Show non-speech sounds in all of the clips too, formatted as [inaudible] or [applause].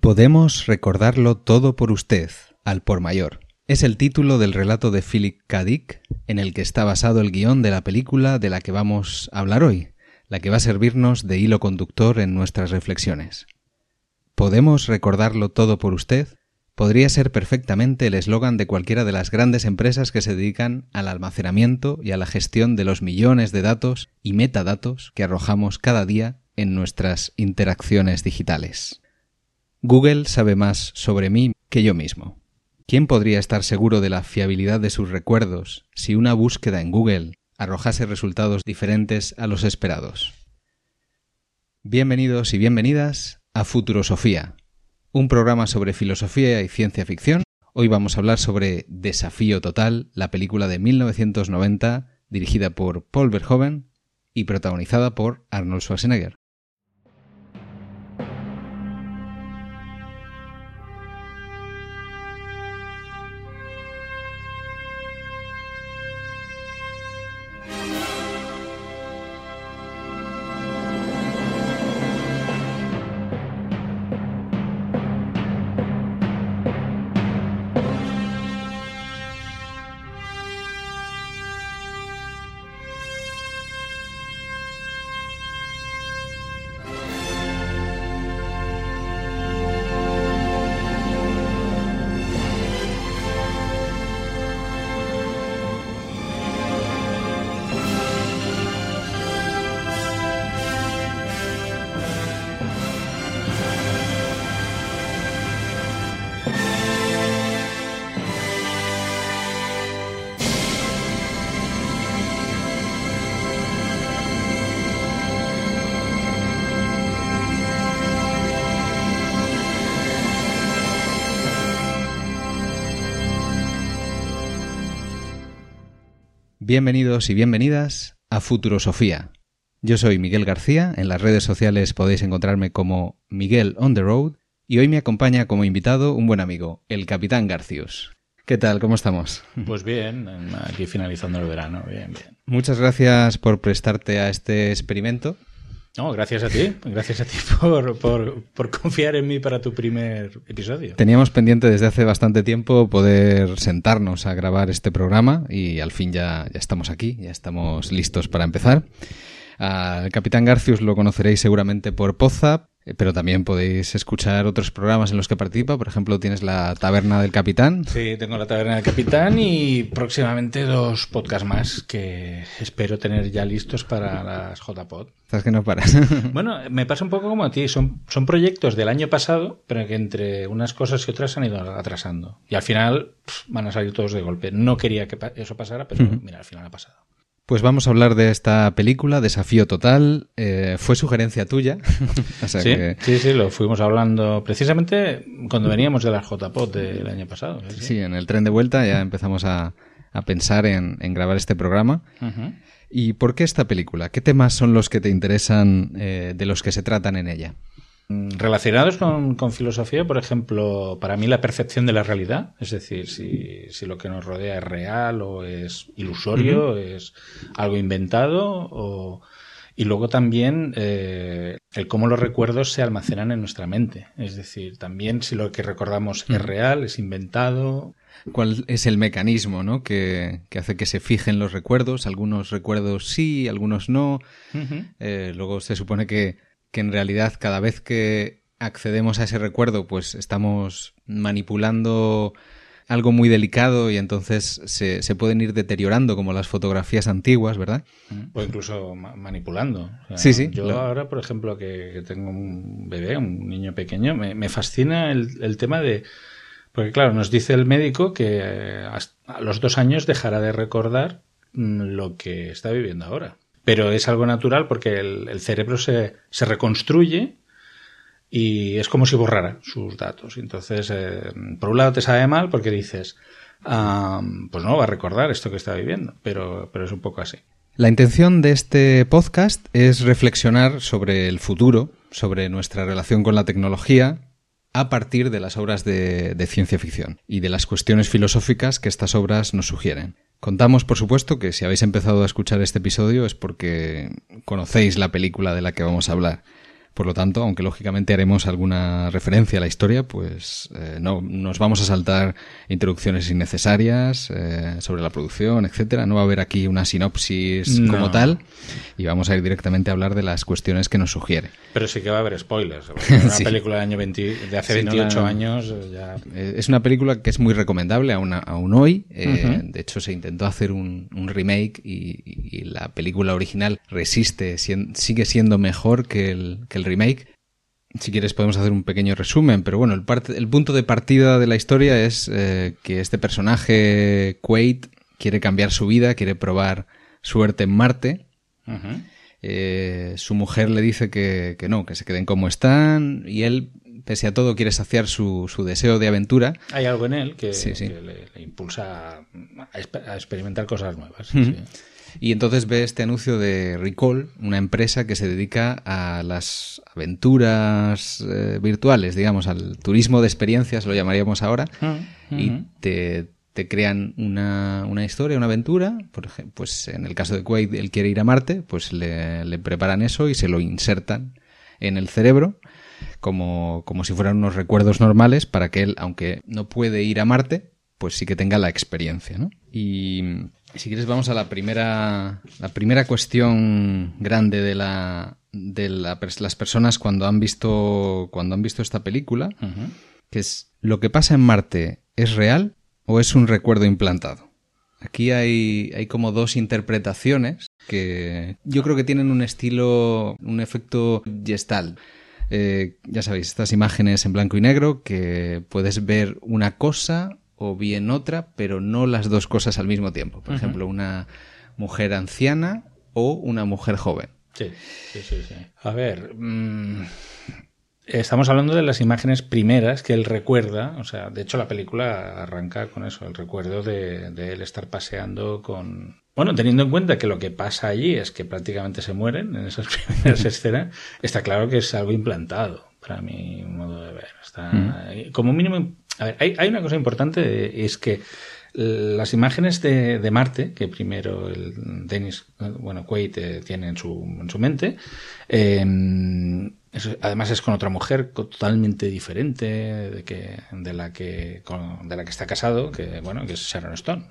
Podemos recordarlo todo por usted, al por mayor. Es el título del relato de Philip K. Dick, en el que está basado el guion de la película de la que vamos a hablar hoy, la que va a servirnos de hilo conductor en nuestras reflexiones. ¿Podemos recordarlo todo por usted? Podría ser perfectamente el eslogan de cualquiera de las grandes empresas que se dedican al almacenamiento y a la gestión de los millones de datos y metadatos que arrojamos cada día en nuestras interacciones digitales. Google sabe más sobre mí que yo mismo. ¿Quién podría estar seguro de la fiabilidad de sus recuerdos si una búsqueda en Google arrojase resultados diferentes a los esperados? Bienvenidos y bienvenidas a Futurosofía, un programa sobre filosofía y ciencia ficción. Hoy vamos a hablar sobre Desafío Total, la película de 1990 dirigida por Paul Verhoeven y protagonizada por Arnold Schwarzenegger. Bienvenidos y bienvenidas a Futurosofía. Yo soy Miguel García, en las redes sociales podéis encontrarme como Miguel on the Road y hoy me acompaña como invitado un buen amigo, el Capitán Garcius. ¿Qué tal? ¿Cómo estamos? [laughs] Pues bien, aquí finalizando el verano, bien, bien. Muchas gracias por prestarte a este experimento no, gracias a ti, gracias a ti [laughs] por, por, confiar en mí para tu primer episodio. Teníamos pendiente desde hace bastante tiempo poder sentarnos a grabar este programa y al fin ya, ya estamos aquí, ya estamos listos para empezar. Al Capitán Garcius lo conoceréis seguramente por Poza, pero también podéis escuchar otros programas en los que participa. Por ejemplo, tienes la Taberna del Capitán. Sí, tengo la Taberna del Capitán y próximamente dos podcasts más que espero tener ya listos para las JPod. ¿Sabes que no paras? [laughs] bueno, me pasa un poco como a ti. Son, son proyectos del año pasado, pero que entre unas cosas y otras se han ido atrasando. Y al final van a salir todos de golpe. No quería que eso pasara, pero mira, al final ha pasado. Pues vamos a hablar de esta película, Desafío Total. Eh, fue sugerencia tuya. [laughs] sí, sí, sí, lo fuimos hablando precisamente cuando veníamos de la JPOT del año pasado. Sí, en el tren de vuelta ya empezamos a, pensar en, grabar este programa. ¿Y por qué esta película? ¿Qué temas son los que te interesan eh, de los que se tratan en ella? Mm, relacionados con, filosofía, por ejemplo, para mí la percepción de la realidad, es decir, si, lo que nos rodea es real o es ilusorio, es algo inventado, o, y luego también eh, el cómo los recuerdos se almacenan en nuestra mente, es decir, también si lo que recordamos es real, es inventado. ¿Cuál es el mecanismo ¿no? que, hace que se fijen los recuerdos? Algunos recuerdos sí, algunos no. Eh, luego se supone que que en realidad cada vez que accedemos a ese recuerdo, pues estamos manipulando algo muy delicado y entonces se, se, pueden ir deteriorando como las fotografías antiguas, ¿verdad? O incluso manipulando. sí, sí. Yo ahora, por ejemplo, que, tengo un bebé, un niño pequeño, me, fascina el, tema de... Porque claro, nos dice el médico que a los dos años dejará de recordar mm, lo que está viviendo ahora. Pero es algo natural porque el, cerebro se, reconstruye y es como si borrara sus datos. Entonces, eh, por un lado te sabe mal porque dices, pues no va a recordar esto que está viviendo, pero, pero es un poco así. La intención de este podcast es reflexionar sobre el futuro, sobre nuestra relación con la tecnología, a partir de las obras de, ciencia ficción y de las cuestiones filosóficas que estas obras nos sugieren. Contamos, por supuesto, que si habéis empezado a escuchar este episodio es porque conocéis la película de la que vamos a hablar. Por lo tanto, aunque lógicamente haremos alguna referencia a la historia, pues eh, no nos vamos a saltar introducciones innecesarias eh, sobre la producción, etcétera. No va a haber aquí una sinopsis como tal y vamos a ir directamente a hablar de las cuestiones que nos sugiere. Pero sí que va a haber spoilers. [laughs] Una película de, año de hace 28 años ya... Eh, es una película que es muy recomendable aún, aún hoy. De hecho, se intentó hacer un, remake y, la película original resiste, sigue siendo mejor que el, que el remake. Si quieres podemos hacer un pequeño resumen, pero bueno, el, el punto de partida de la historia es eh, que este personaje, Quaid, quiere cambiar su vida, quiere probar suerte en Marte. Eh, su mujer le dice que, no, que se queden como están y él, pese a todo, quiere saciar su, deseo de aventura. Hay algo en él que, le, impulsa a, experimentar cosas nuevas. Y entonces ve este anuncio de Recall, una empresa que se dedica a las aventuras eh, virtuales, digamos, al turismo de experiencias, lo llamaríamos ahora, ah, y te, crean una, historia, una aventura. Por ejemplo, pues en el caso de Quaid, él quiere ir a Marte, pues le, le preparan eso y se lo insertan en el cerebro. Como, como si fueran unos recuerdos normales para que él, aunque no puede ir a Marte, pues sí que tenga la experiencia, ¿no? Y si quieres vamos a la primera, la primera cuestión grande de la de las personas cuando han visto cuando han visto esta película, que es lo que pasa en Marte es real o es un recuerdo implantado. Aquí hay, hay como dos interpretaciones que yo creo que tienen un estilo, un efecto gestal. Eh, ya sabéis, estas imágenes en blanco y negro que puedes ver una cosa o bien otra, pero no las dos cosas al mismo tiempo. Por ejemplo, una mujer anciana o una mujer joven. Sí, sí, sí. A ver, mm, estamos hablando de las imágenes primeras que él recuerda. O sea, de hecho la película arranca con eso, el recuerdo de, él estar paseando con... Bueno, teniendo en cuenta que lo que pasa allí es que prácticamente se mueren en esas [laughs] primeras escenas, está claro que es algo implantado, para mi modo de ver. Está, Como mínimo a ver, hay, una cosa importante, es que las imágenes de, Marte, que primero el Dennis, bueno, Quaid eh, tiene en su, en su mente, eh, además es con otra mujer totalmente diferente de que de la que de la que está casado que bueno que es Sharon Stone.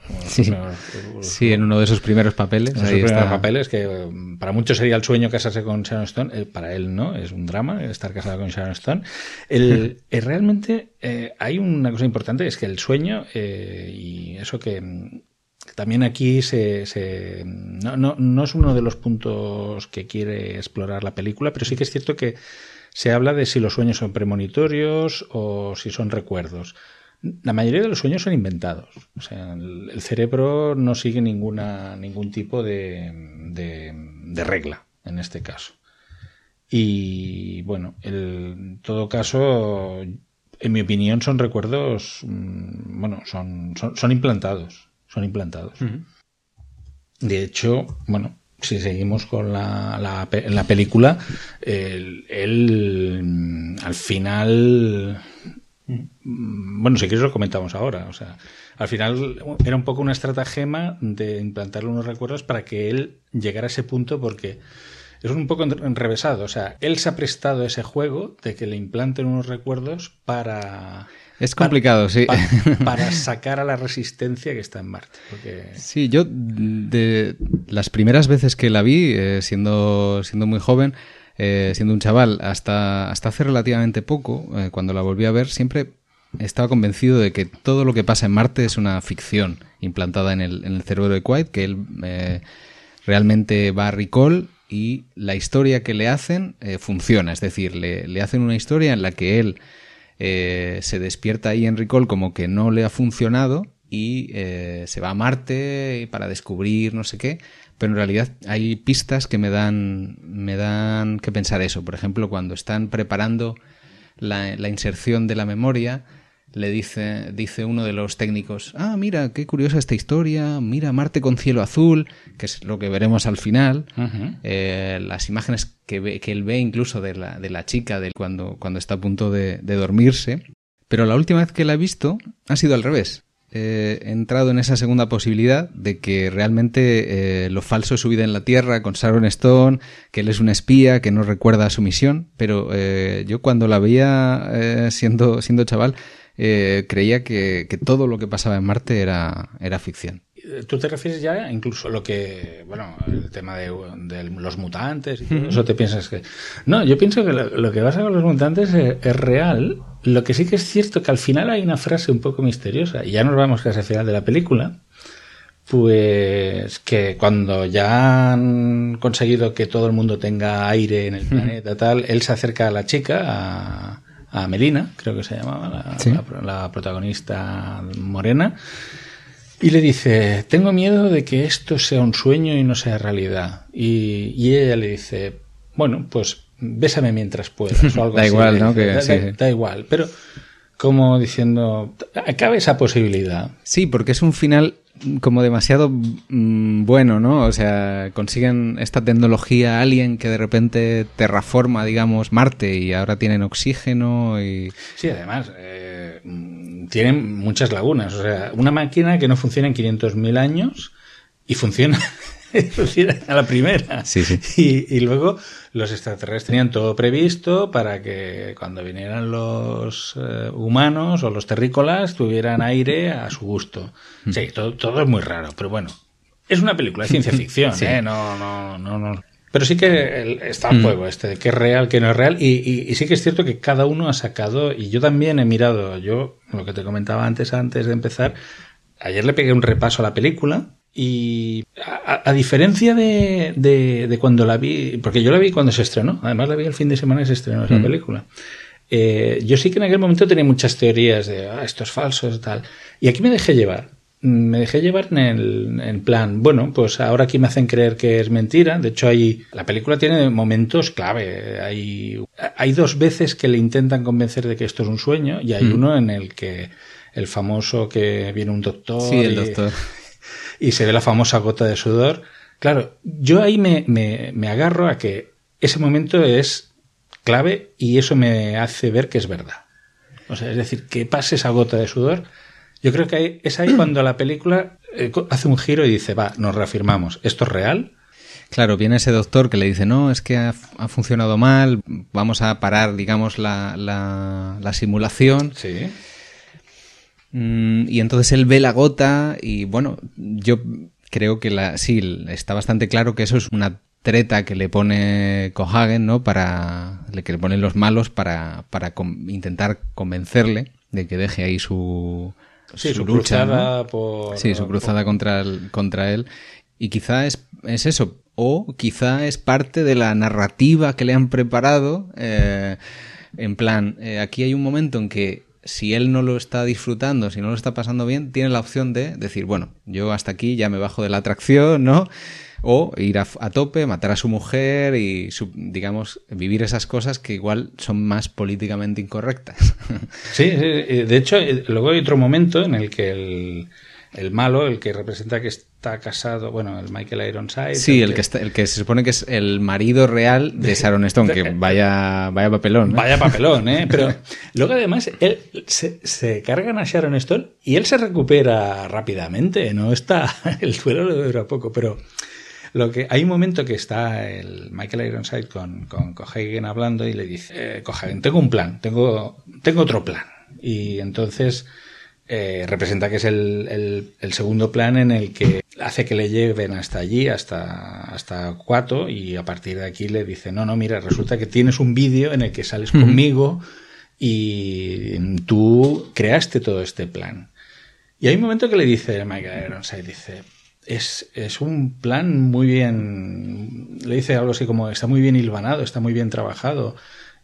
Sí, en uno de sus primeros papeles en primeros papeles que mm, para muchos sería el sueño casarse con Sharon Stone eh, para él no es un drama estar casado con Sharon Stone. El, [laughs] eh, realmente eh, hay una cosa importante es que el sueño y eso que mm, también aquí se, se no, no, no, es uno de los puntos que quiere explorar la película, pero sí que es cierto que se habla de si los sueños son premonitorios o si son recuerdos. La mayoría de los sueños son inventados. O sea, el, cerebro no sigue ninguna, ningún tipo de, de, regla en este caso. Y bueno, en todo caso, en mi opinión, son recuerdos, mm, bueno, son, son, son implantados son implantados. De hecho, bueno, si seguimos con la, la, la película, él, mm, al final, mm, bueno, si quieres lo comentamos ahora, o sea, al final era un poco una estratagema de implantarle unos recuerdos para que él llegara a ese punto porque es un poco enrevesado, o sea, él se ha prestado ese juego de que le implanten unos recuerdos para es complicado, sí. Para, [laughs] sacar a la resistencia que está en Marte. Sí, yo de las primeras veces que la vi, eh, siendo, siendo muy joven, eh, siendo un chaval, hasta, hasta hace relativamente poco, eh, cuando la volví a ver, siempre estaba convencido de que todo lo que pasa en Marte es una ficción implantada en el, en el cerebro de Quaid, que él realmente va a recall y la historia que le hacen funciona. Es decir, le, le hacen una historia en la que él eh, se despierta ahí en Recall como que no le ha funcionado y eh, se va a Marte para descubrir no sé qué, pero en realidad hay pistas que me dan, me dan que pensar eso. Por ejemplo, cuando están preparando la inserción de la memoria, le dice, dice uno de los técnicos, ah, mira, qué curiosa esta historia, mira Marte con cielo azul, que es lo que veremos al final, eh, las imágenes que, ve, que él ve incluso de la, de la chica de cuando, cuando está a punto de, dormirse, pero la última vez que la he visto ha sido al revés. eh, entrado en esa segunda posibilidad de que realmente eh, lo falso es su vida en la Tierra con Sharon Stone, que él es un espía, que no recuerda su misión, pero eh, yo cuando la veía siendo, siendo chaval creía que, que, todo lo que pasaba en Marte era, era ficción. Tú te refieres ya incluso a lo que, bueno, el tema de, los mutantes y todo eso, te piensas que... No, yo pienso que lo, que pasa con los mutantes es, real. Lo que sí que es cierto que al final hay una frase un poco misteriosa, y ya nos vamos casi al final de la película, pues que cuando ya han conseguido que todo el mundo tenga aire en el planeta, tal, él se acerca a la chica, a, a Melina, creo que se llamaba, la protagonista morena, y le dice, tengo miedo de que esto sea un sueño y no sea realidad. Y, ella le dice, bueno, pues bésame mientras puedas o algo [laughs] da igual, ¿no? da, igual, pero como diciendo, cabe esa posibilidad. Sí, porque es un final como demasiado mm, bueno, ¿no? O sea, consiguen esta tecnología alien que de repente terraforma, digamos, Marte y ahora tienen oxígeno y... Sí, además, eh, tienen muchas lagunas. O sea, una máquina que no funciona en 500.000 años y funciona [laughs] a la primera. Sí, sí. Y, luego los extraterrestres tenían todo previsto para que cuando vinieran los eh, humanos o los terrícolas tuvieran aire a su gusto. Mm. Sí, todo, todo, es muy raro, pero bueno. Es una película de ciencia [laughs] ficción, ¿eh? No, no, no, no. Pero sí que está en mm. juego este de qué es real, qué no es real. Y, y, sí que es cierto que cada uno ha sacado, y yo también he mirado, yo, lo que te comentaba antes, antes de empezar, ayer le pegué un repaso a la película y a, diferencia de, de, cuando la vi, porque yo la vi cuando se estrenó, además la vi el fin de semana y se estrenó esa mm. película. Eh, yo sí que en aquel momento tenía muchas teorías de ah, esto es falso, y tal. Y aquí me dejé llevar. Me dejé llevar en el en plan, bueno, pues ahora aquí me hacen creer que es mentira. De hecho, hay, la película tiene momentos clave. Hay, hay dos veces que le intentan convencer de que esto es un sueño y hay mm. uno en el que el famoso que viene un doctor. Sí, el doctor y se ve la famosa gota de sudor. Claro, yo ahí me, me, agarro a que ese momento es clave y eso me hace ver que es verdad. O sea, es decir, que pase esa gota de sudor. Yo creo que es ahí cuando la película eh, hace un giro y dice, va, nos reafirmamos, esto es real. Claro, viene ese doctor que le dice, no, es que ha, funcionado mal, vamos a parar, digamos, la, la, la simulación. Sí. Mm, y entonces él ve la gota y bueno, yo creo que la, sí, está bastante claro que eso es una treta que le pone Cohagen, ¿no? Para, que le ponen los malos para, para intentar convencerle de que deje ahí su, su, lucha, por, sí, su cruzada contra, contra él. Y quizá es, es eso, o quizá es parte de la narrativa que le han preparado. Eh, en plan, eh, aquí hay un momento en que si él no lo está disfrutando, si no lo está pasando bien, tiene la opción de decir, bueno, yo hasta aquí ya me bajo de la atracción, ¿no? O ir a, tope, matar a su mujer y, digamos, vivir esas cosas que igual son más políticamente incorrectas. Sí, de hecho, eh, luego hay otro momento en el que el, el malo, el que representa que está casado, bueno, el Michael Ironside. Sí, el, que, está, el que se supone que es el marido real de Sharon Stone, que [laughs] vaya, vaya papelón. Vaya papelón, ¿eh? Pero [laughs] luego además él, se, se, cargan a Sharon Stone y él se recupera rápidamente, no está, [laughs] el suelo le dura poco, pero lo que hay un momento que está el Michael Ironside con, con Cohagen hablando y le dice, eh, tengo un plan, tengo, tengo otro plan. Y entonces eh, representa que es el, el, segundo plan en el que hace que le lleven hasta allí, hasta, hasta Cuato, y a partir de aquí le dice, no, no, mira, resulta que tienes un vídeo en el que sales conmigo y tú creaste todo este plan. Y hay un momento que le dice Michael Ironside, dice, es, es un plan muy bien, le dice algo así como, está muy bien hilvanado, está muy bien trabajado.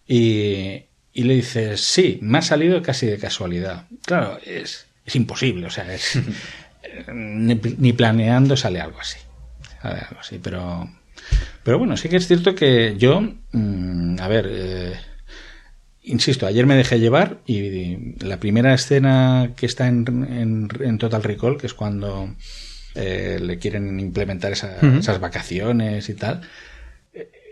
Y, y le dices, sí, me ha salido casi de casualidad. Claro, es, es imposible, o sea, es, [laughs] ni, planeando sale algo así. Sale algo así, pero, pero bueno, sí que es cierto que yo, mm, a ver, eh, insisto, ayer me dejé llevar y, la primera escena que está en, en, Total Recall, que es cuando eh, le quieren implementar esas vacaciones y tal,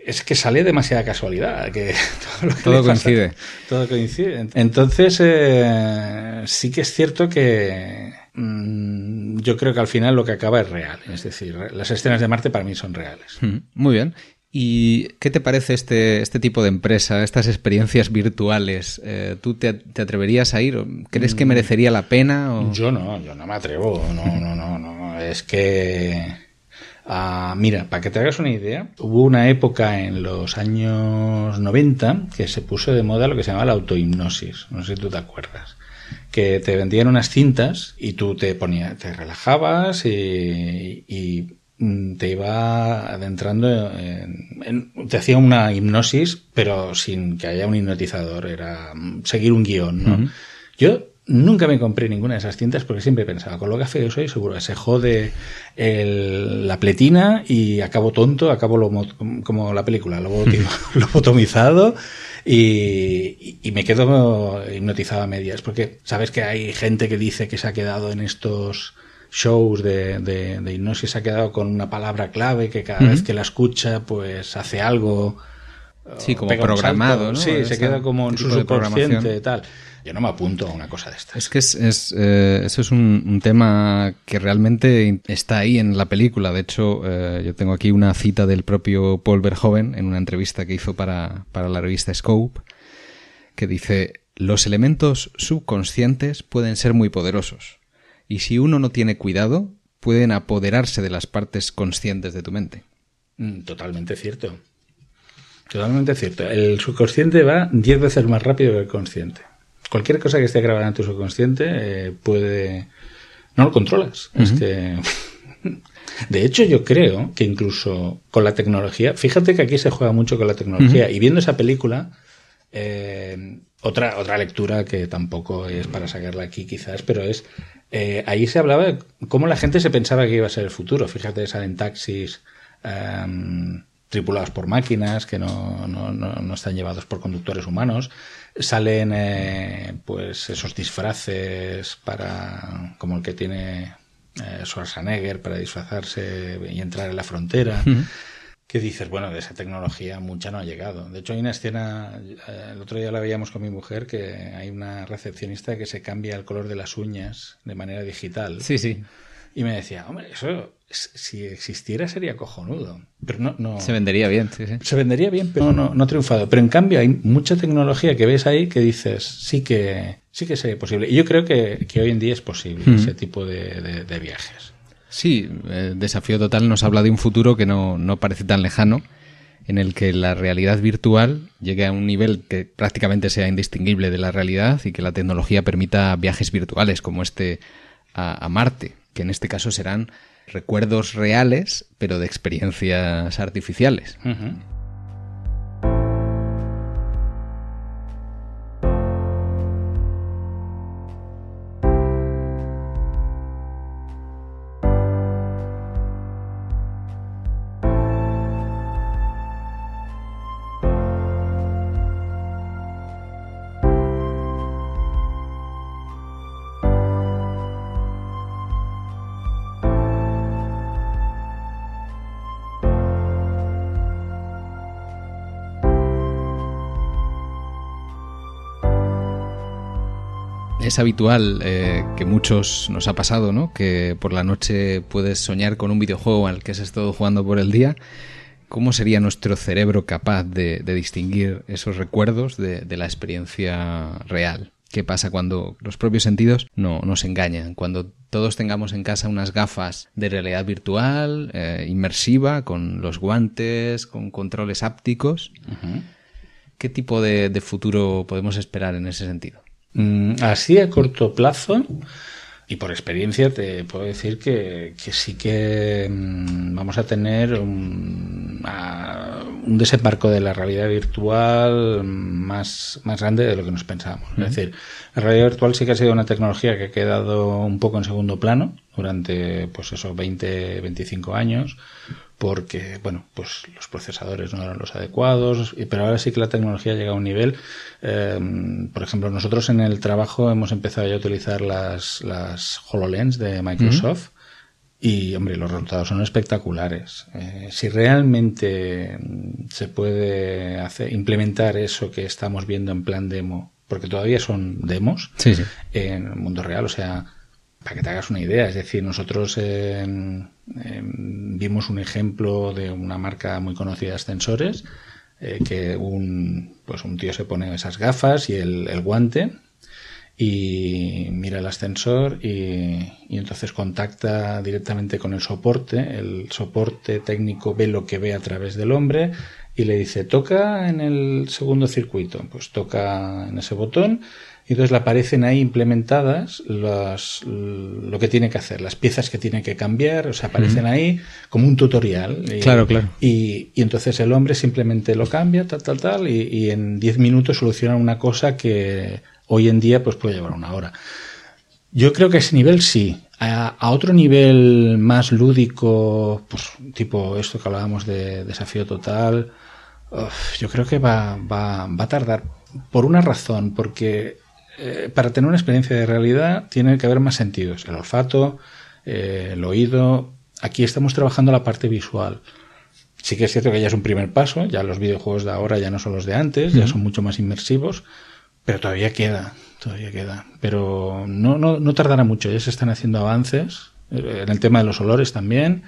es que sale demasiada casualidad, que [laughs] todo, coincide. todo coincide. Entonces, eh, sí que es cierto que mm, yo creo que al final lo que acaba es real. Es decir, las escenas de Marte para mí son reales. Muy bien. ¿Y qué te parece este, este tipo de empresa, estas experiencias virtuales? Eh, ¿Tú te, atreverías a ir? ¿Crees que mm. merecería la pena? Yo no, yo no me atrevo. No, no, no, no. Es que Ah, mira, para que te hagas una idea, hubo una época en los años 90 que se puso de moda lo que se llama la autohipnosis. No sé si tú te acuerdas. Que te vendían unas cintas y tú te ponías, te relajabas y, mm, te iba adentrando en, te hacía una hipnosis pero sin que haya un hipnotizador era mm, seguir un guion ¿no? yo Nunca me compré ninguna de esas cintas porque siempre pensaba, con lo que que soy, seguro que se jode la pletina y acabo tonto, acabo lo, como la película, [laughs] [laughs] lo, botomizado y, y, me quedo hipnotizado a medias. Porque sabes que hay gente que dice que se ha quedado en estos shows de, de, de hipnosis, se ha quedado con una palabra clave que cada vez que la escucha pues hace algo. Sí, como programado, ¿no? Sí, se queda como en su subconsciente y tal. Yo no me apunto a una cosa de estas. Es que es, es eh, eso es un, tema que realmente está ahí en la película. De hecho, eh, yo tengo aquí una cita del propio Paul Verhoeven en una entrevista que hizo para, para la revista Scope, que dice, los elementos subconscientes pueden ser muy poderosos, y si uno no tiene cuidado, pueden apoderarse de las partes conscientes de tu mente. Mm, totalmente cierto. Totalmente cierto. El subconsciente va diez veces más rápido que el consciente cualquier cosa que esté grabada en tu subconsciente eh, puede... No lo controlas. Es que... [laughs] De hecho, yo creo que incluso con la tecnología, fíjate que aquí se juega mucho con la tecnología, y viendo esa película, eh, otra, otra lectura que tampoco es para sacarla aquí quizás, pero es, eh, ahí se hablaba de cómo la gente se pensaba que iba a ser el futuro. Fíjate, salen taxis em, tripulados por máquinas que no, no, no, están llevados por conductores humanos. Salen eh, pues esos disfraces para como el que tiene eh, Schwarzenegger para disfrazarse y entrar en la frontera. Que dices bueno de esa tecnología mucha no ha llegado. De hecho hay una escena eh, el otro día la veíamos con mi mujer que hay una recepcionista que se cambia el color de las uñas de manera digital. Sí sí y me decía, hombre, eso si existiera sería cojonudo. Pero no, no se vendería bien, sí, sí. Se vendería bien, pero no, no, ha triunfado. Pero en cambio hay mucha tecnología que ves ahí que dices, sí que, sí que sería posible. Y yo creo que, hoy en día es posible ese tipo de, viajes. Sí, el Desafío Total nos habla de un futuro que no, no parece tan lejano, en el que la realidad virtual llegue a un nivel que prácticamente sea indistinguible de la realidad y que la tecnología permita viajes virtuales como este a, a Marte que en este caso serán recuerdos reales, pero de experiencias artificiales. Es habitual eh, que muchos nos ha pasado, ¿no? Que por la noche puedes soñar con un videojuego al que has estado jugando por el día. ¿Cómo sería nuestro cerebro capaz de, distinguir esos recuerdos de, la experiencia real? ¿Qué pasa cuando los propios sentidos no nos engañan? Cuando todos tengamos en casa unas gafas de realidad virtual, eh, inmersiva, con los guantes, con controles ápticos. ¿Qué tipo de futuro podemos esperar en ese sentido? Mm, así a corto plazo, y por experiencia te puedo decir que, sí que mm, vamos a tener un, un, desembarco de la realidad virtual más, más grande de lo que nos pensábamos. Es decir, la realidad virtual sí que ha sido una tecnología que ha quedado un poco en segundo plano durante pues esos 20, 25 años porque, bueno, pues los procesadores no eran los adecuados, pero ahora sí que la tecnología llega a un nivel. Em, por ejemplo, nosotros en el trabajo hemos empezado ya a utilizar las, las HoloLens de Microsoft. Y, hombre, los resultados son espectaculares. Eh, si realmente se puede hacer, implementar eso que estamos viendo en plan demo, porque todavía son demos en el mundo real, o sea, para que te hagas una idea, es decir, nosotros vimos un ejemplo de una marca muy conocida de ascensores, eh, que un, pues un tío se pone esas gafas y el, el guante y mira el ascensor y, entonces contacta directamente con el soporte. El soporte técnico ve lo que ve a través del hombre y le dice toca en el segundo circuito. Pues toca en ese botón y entonces le aparecen ahí implementadas las, lo que tiene que hacer, las piezas que tiene que cambiar, o sea, aparecen ahí como un tutorial. Y, claro, claro. Y, y, entonces el hombre simplemente lo cambia, tal, tal, tal, y, y en 10 minutos soluciona una cosa que Hoy en día pues puede llevar una hora. Yo creo que a ese nivel sí. A, otro nivel más lúdico, pues tipo esto que hablábamos de desafío total, yo creo que va, va, va, a tardar por una razón, porque eh, para tener una experiencia de realidad tiene que haber más sentidos, el olfato, eh, el oído. Aquí estamos trabajando la parte visual. Sí que es cierto que ya es un primer paso, ya los videojuegos de ahora ya no son los de antes, ya son mucho más inmersivos, pero todavía queda, todavía queda. Pero no, no, no tardará mucho, ya se están haciendo avances eh, en el tema de los olores también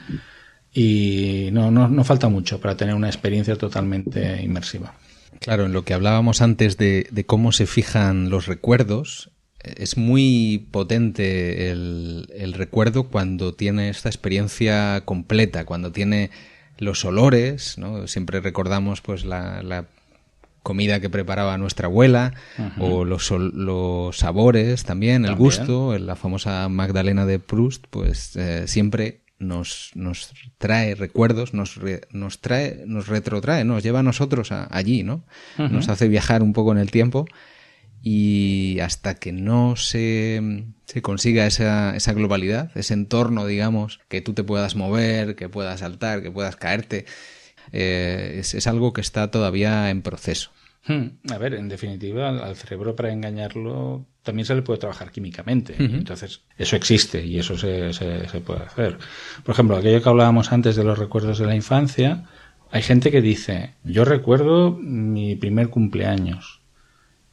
y no, no, no falta mucho para tener una experiencia totalmente inmersiva. Claro, en lo que hablábamos antes de, de cómo se fijan los recuerdos, es muy potente el, el, recuerdo cuando tiene esta experiencia completa, cuando tiene los olores, ¿no? Siempre recordamos pues la, la comida que preparaba nuestra abuela o los, los, sabores también, el gusto, la famosa Magdalena de Proust, pues eh, siempre nos, nos trae recuerdos, nos, nos trae, nos retrotrae, nos lleva a nosotros allí, ¿no? Nos hace viajar un poco en el tiempo y hasta que no se, se consiga esa, esa, globalidad, ese entorno, digamos, que tú te puedas mover, que puedas saltar, que puedas caerte, eh, es, es, algo que está todavía en proceso. Hmm. A ver, en definitiva, al cerebro para engañarlo también se le puede trabajar químicamente. Entonces, eso existe y eso se, se, puede hacer. Por ejemplo, aquello que hablábamos antes de los recuerdos de la infancia, hay gente que dice, yo recuerdo mi primer cumpleaños.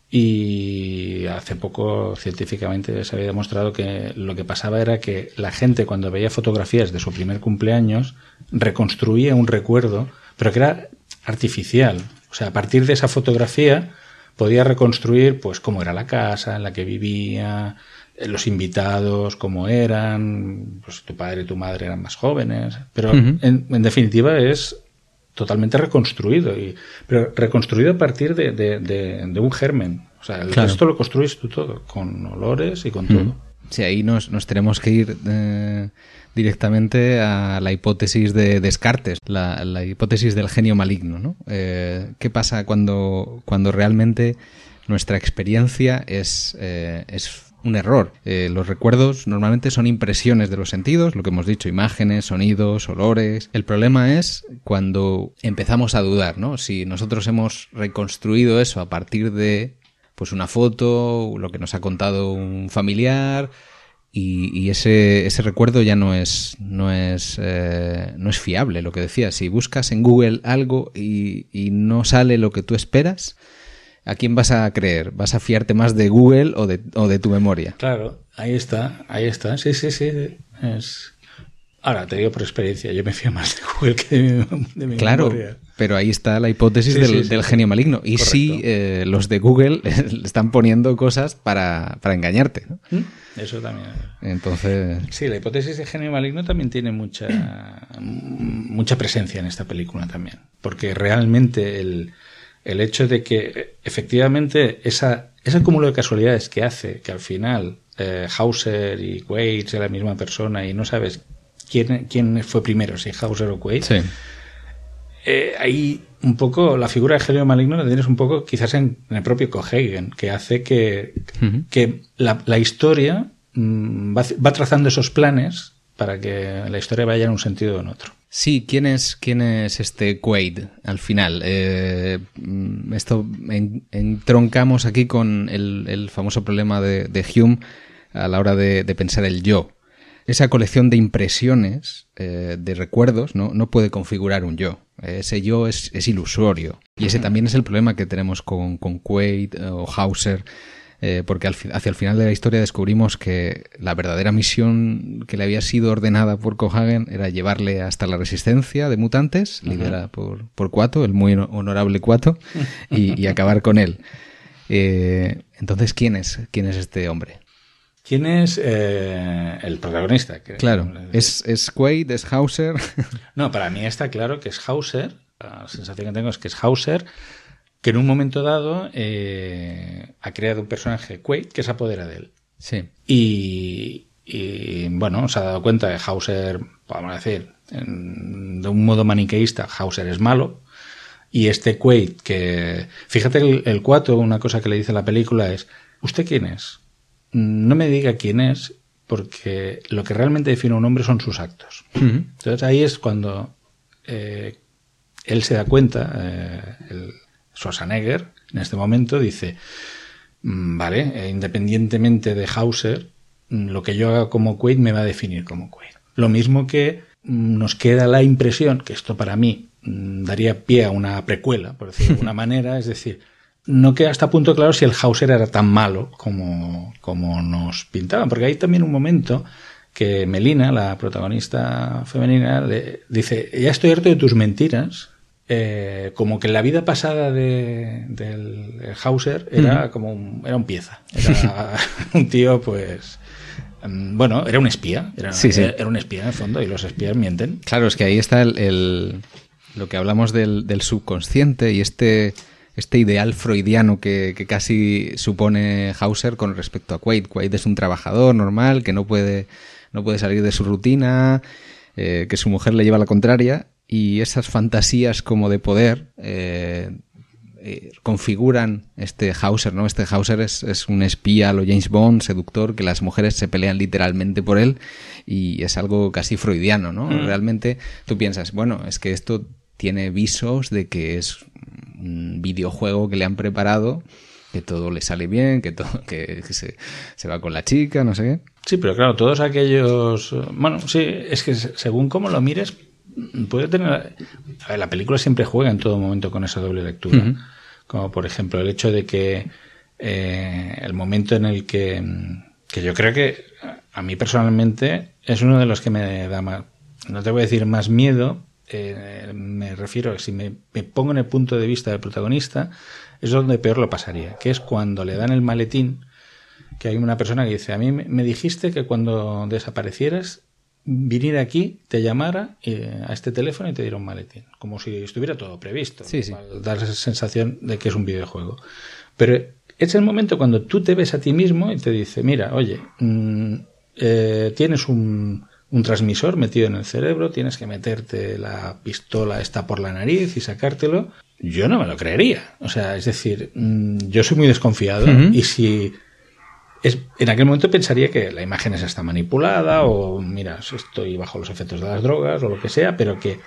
Y hace poco científicamente se había demostrado que lo que pasaba era que la gente cuando veía fotografías de su primer cumpleaños reconstruía un recuerdo, pero que era artificial. O sea, a partir de esa fotografía podía reconstruir pues cómo era la casa en la que vivía, eh, los invitados, cómo eran, pues tu padre y tu madre eran más jóvenes, pero en, definitiva es totalmente reconstruido, y, pero reconstruido a partir de, de, un germen. O sea, el resto lo construyes tú todo, con olores y con todo. Sí, ahí nos, nos tenemos que ir eh, directamente a la hipótesis de Descartes, la, hipótesis del genio maligno. ¿no? Eh, ¿Qué pasa cuando, cuando realmente nuestra experiencia es, eh, es un error. Eh, los recuerdos normalmente son impresiones de los sentidos, lo que hemos dicho, imágenes, sonidos, olores. El problema es cuando empezamos a dudar, ¿no? Si nosotros hemos reconstruido eso a partir de pues una foto, lo que nos ha contado un familiar, y, ese, ese, recuerdo ya no es, no, es, eh, no es fiable, lo que decía. Si buscas en Google algo y, y, no sale lo que tú esperas, ¿a quién vas a creer? ¿Vas a fiarte más de Google o de, o de tu memoria? Claro, ahí está, ahí está. Sí, sí, sí. Es... Ahora, te digo por experiencia, yo me fío más de Google que de mi, de mi claro, Pero ahí está la hipótesis del, del, genio maligno. Y si eh, los de Google [laughs] están poniendo cosas para, para engañarte. ¿no? ¿Mm? Eso también. Entonces. Sí, la hipótesis de genio maligno también tiene mucha, mucha presencia en esta película también. Porque realmente el, el hecho de que efectivamente esa, ese cúmulo de casualidades que hace que al final eh, Hauser y Quaid sea la misma persona y no sabes quién, quién fue primero, si Hauser o Quaid. Sí. Eh, ahí un poco la figura de genio maligno la tienes un poco quizás en, el propio Cohagen, que hace que, que la, la, historia mm, va, va, trazando esos planes para que la historia vaya en un sentido o en otro. Sí, ¿quién es, quién es este Quaid al final? Eh, mm, esto entroncamos aquí con el, el famoso problema de, de, Hume a la hora de, de pensar el yo. Esa colección de impresiones, eh, de recuerdos, ¿no? no puede configurar un yo. Ese yo es, es ilusorio. Y ese también es el problema que tenemos con, con Quaid eh, o Hauser. Eh, porque hacia el final de la historia descubrimos que la verdadera misión que le había sido ordenada por Cohagen era llevarle hasta la resistencia de mutantes, liderada por, por Cuato, el muy honorable Cuato, y, [laughs] acabar con él. Eh, entonces, ¿quién es, ¿quién es este hombre? ¿Quién es eh, el protagonista? claro, ¿es, ¿es Quaid, es Hauser? [laughs] no, para mí está claro que es Hauser. La sensación que tengo es que es Hauser que en un momento dado eh, ha creado un personaje, Quaid, que se apodera de él. Sí. Y, bueno, se ha dado cuenta de Hauser, podemos decir, de un modo maniqueísta, Hauser es malo. Y este Quaid, que. Fíjate, el, el 4, una cosa que le dice la película es: ¿Usted quién es? No me diga quién es, porque lo que realmente define a un hombre son sus actos. Entonces ahí es cuando eh, él se da cuenta, eh, el, Schwarzenegger, en este momento, dice, mm, vale, eh, independientemente de Hauser, mm, lo que yo haga como Quaid me va a definir como Quaid. Lo mismo que mm, nos queda la impresión, que esto para mí daría pie a una precuela, por decirlo de alguna [laughs] manera, es decir, no queda hasta punto claro si el Hauser era tan malo como, como nos pintaban, porque hay también un momento que Melina, la protagonista femenina, le dice, ya estoy harto de tus mentiras, eh, como que la vida pasada de, del Hauser era como un, era un pieza. [laughs] Era un tío, pues. Mm, bueno, era un espía. Era, era, un espía en el fondo y los espías mienten. Claro, es que ahí está el, lo que hablamos del, subconsciente y este, este ideal freudiano que, que, casi supone Hauser con respecto a Quaid. Quaid es un trabajador normal que no puede, no puede salir de su rutina, eh, que su mujer le lleva a la contraria y esas fantasías como de poder eh, eh, configuran este Hauser, ¿no? Este Hauser es, es, un espía, lo James Bond, seductor, que las mujeres se pelean literalmente por él y es algo casi freudiano, ¿no? Mm. Realmente tú piensas, bueno, es que esto tiene visos de que es un videojuego que le han preparado que todo le sale bien, que todo que, se, se, va con la chica, no sé qué. Sí, pero claro, todos aquellos... Bueno, sí, es que según cómo lo mires, puede tener. la película siempre juega en todo momento con esa doble lectura. Como por ejemplo el hecho de que eh, el momento en el que. que yo creo que a mí personalmente es uno de los que me da más. No te voy a decir más miedo, eh, me refiero, si me, me, pongo en el punto de vista del protagonista, es donde peor lo pasaría, que es cuando le dan el maletín, que hay una persona que dice, a mí me dijiste que cuando desaparecieras viniera aquí, te llamara eh, a este teléfono y te diera un maletín, como si estuviera todo previsto, sí, sí. dar esa sensación de que es un videojuego. Pero es el momento cuando tú te ves a ti mismo y te dice, mira, oye, mm, eh, tienes un, un transmisor metido en el cerebro, tienes que meterte la pistola esta por la nariz y sacártelo. Yo no me lo creería. O sea, es decir, mm, yo soy muy desconfiado y si en aquel momento pensaría que la imagen es está manipulada o mira, estoy bajo los efectos de las drogas o lo que sea, pero que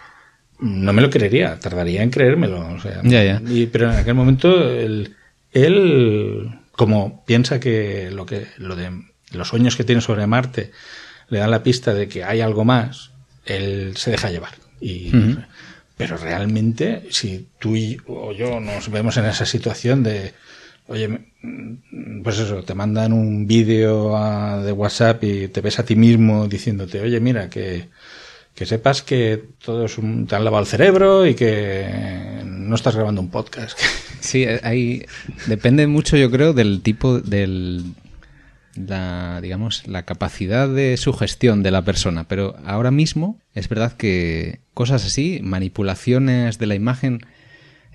no me lo creería, tardaría en creérmelo. O sea, pero en aquel momento él, como piensa que lo que lo de los sueños que tiene sobre Marte le dan la pista de que hay algo más, él se deja llevar. Y, Pero realmente, si tú y, o yo nos vemos en esa situación de Oye, pues eso, te mandan un vídeo de WhatsApp y te ves a ti mismo diciéndote, oye, mira, que, que sepas que todos te han lavado el cerebro y que no estás grabando un podcast. [laughs] Sí, ahí depende mucho, yo creo, del tipo del la digamos la capacidad de sugestión de la persona, pero ahora mismo es verdad que cosas así, manipulaciones de la imagen